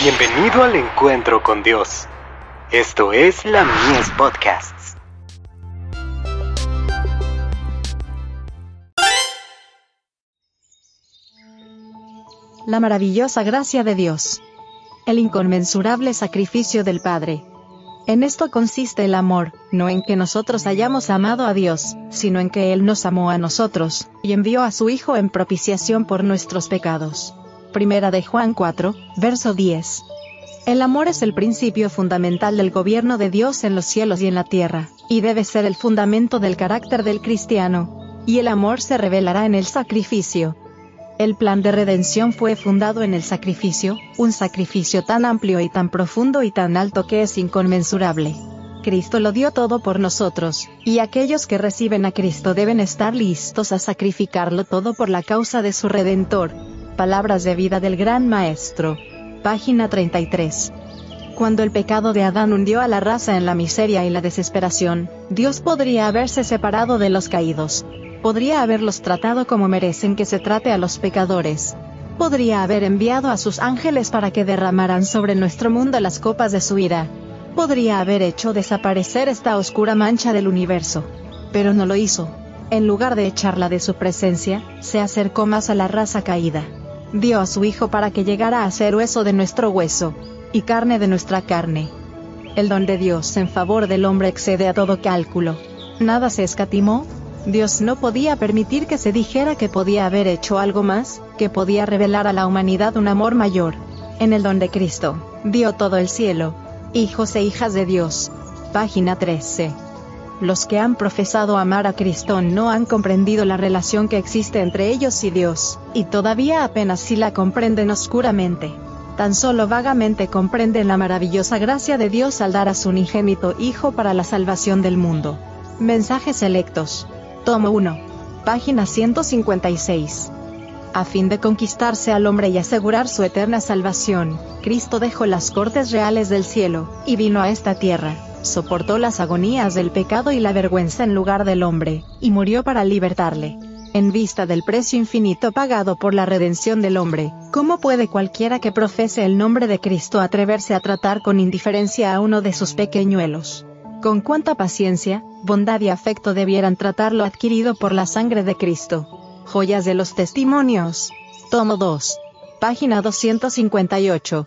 Bienvenido al encuentro con Dios. Esto es la Mies Podcasts. La maravillosa gracia de Dios. El inconmensurable sacrificio del Padre. En esto consiste el amor, no en que nosotros hayamos amado a Dios, sino en que Él nos amó a nosotros, y envió a su Hijo en propiciación por nuestros pecados. Primera de Juan 4, verso 10. El amor es el principio fundamental del gobierno de Dios en los cielos y en la tierra, y debe ser el fundamento del carácter del cristiano. Y el amor se revelará en el sacrificio. El plan de redención fue fundado en el sacrificio, un sacrificio tan amplio y tan profundo y tan alto que es inconmensurable. Cristo lo dio todo por nosotros, y aquellos que reciben a Cristo deben estar listos a sacrificarlo todo por la causa de su Redentor. Palabras de vida del Gran Maestro. Página 33. Cuando el pecado de Adán hundió a la raza en la miseria y la desesperación, Dios podría haberse separado de los caídos. Podría haberlos tratado como merecen que se trate a los pecadores. Podría haber enviado a sus ángeles para que derramaran sobre nuestro mundo las copas de su ira. Podría haber hecho desaparecer esta oscura mancha del universo. Pero no lo hizo. En lugar de echarla de su presencia, se acercó más a la raza caída dio a su Hijo para que llegara a ser hueso de nuestro hueso, y carne de nuestra carne. El don de Dios en favor del hombre excede a todo cálculo. Nada se escatimó. Dios no podía permitir que se dijera que podía haber hecho algo más, que podía revelar a la humanidad un amor mayor. En el don de Cristo, dio todo el cielo. Hijos e hijas de Dios. Página 13. Los que han profesado amar a Cristo no han comprendido la relación que existe entre ellos y Dios, y todavía apenas si la comprenden oscuramente. Tan solo vagamente comprenden la maravillosa gracia de Dios al dar a su unigénito Hijo para la salvación del mundo. Mensajes selectos. Tomo 1. Página 156. A fin de conquistarse al hombre y asegurar su eterna salvación, Cristo dejó las cortes reales del cielo, y vino a esta tierra, soportó las agonías del pecado y la vergüenza en lugar del hombre, y murió para libertarle. En vista del precio infinito pagado por la redención del hombre, ¿cómo puede cualquiera que profese el nombre de Cristo atreverse a tratar con indiferencia a uno de sus pequeñuelos? Con cuánta paciencia, bondad y afecto debieran tratarlo adquirido por la sangre de Cristo. Joyas de los Testimonios. Tomo 2. Página 258.